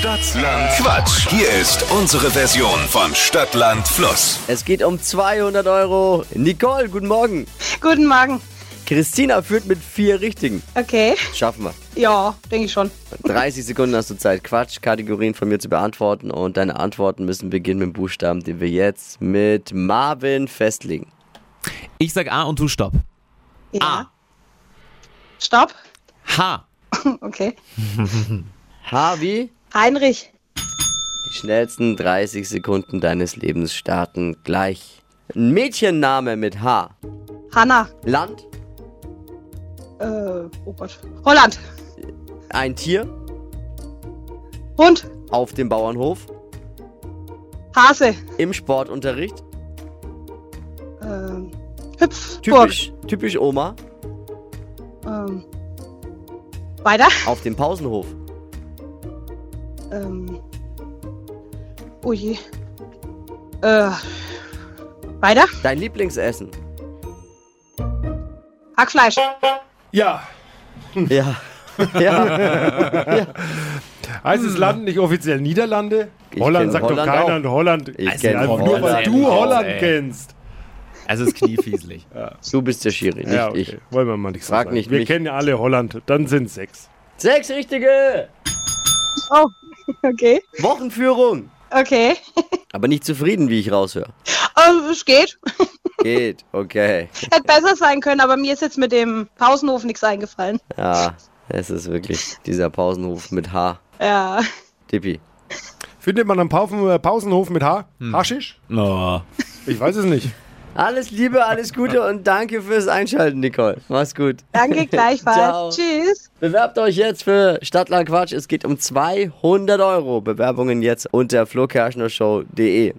Stadtland Quatsch. Hier ist unsere Version von Stadtland Fluss. Es geht um 200 Euro. Nicole, guten Morgen. Guten Morgen. Christina führt mit vier Richtigen. Okay. Schaffen wir. Ja, denke ich schon. 30 Sekunden hast du Zeit, Quatsch-Kategorien von mir zu beantworten. Und deine Antworten müssen beginnen mit dem Buchstaben, den wir jetzt mit Marvin festlegen. Ich sag A und du Stopp. Ja. A. Stopp. H. Okay. Harvey, Heinrich. die schnellsten 30 Sekunden deines Lebens starten gleich. Ein Mädchenname mit H. Hanna. Land, Äh, oh Gott. Holland. ein Tier, Hund. auf dem Bauernhof, Hase. im Sportunterricht, Ähm, Hüpfburg. typisch, typisch Oma, Ähm, weiter. auf dem Pausenhof. Ähm, oh je. Äh, weiter. Dein Lieblingsessen. Hackfleisch. Ja. Ja. ja. Heißt das Land nicht offiziell Niederlande? Ich Holland sagt Holland doch keiner auch. und Holland. Ich Also kenn einfach Nur Holland. weil du Holland ey. kennst. Es ist kniefieslich. Du bist der Schiri, nicht Ja, okay. ich. Wollen wir mal nicht so Frag sagen. nicht Wir mich. kennen ja alle Holland. Dann sind sechs. Sechs richtige! Oh, okay. Wochenführung! Okay. Aber nicht zufrieden, wie ich raushöre. Oh, es geht. Geht, okay. Hätte besser sein können, aber mir ist jetzt mit dem Pausenhof nichts eingefallen. Ja, es ist wirklich dieser Pausenhof mit H. Ja. Tippi. Findet man am äh, Pausenhof mit H? Hm. Haschisch? Oh. Ich weiß es nicht. Alles Liebe, alles Gute und danke fürs Einschalten, Nicole. Mach's gut. Danke gleichfalls. Ciao. Tschüss. Bewerbt euch jetzt für Stadtland Quatsch. Es geht um 200 Euro. Bewerbungen jetzt unter flokerschnershow.de.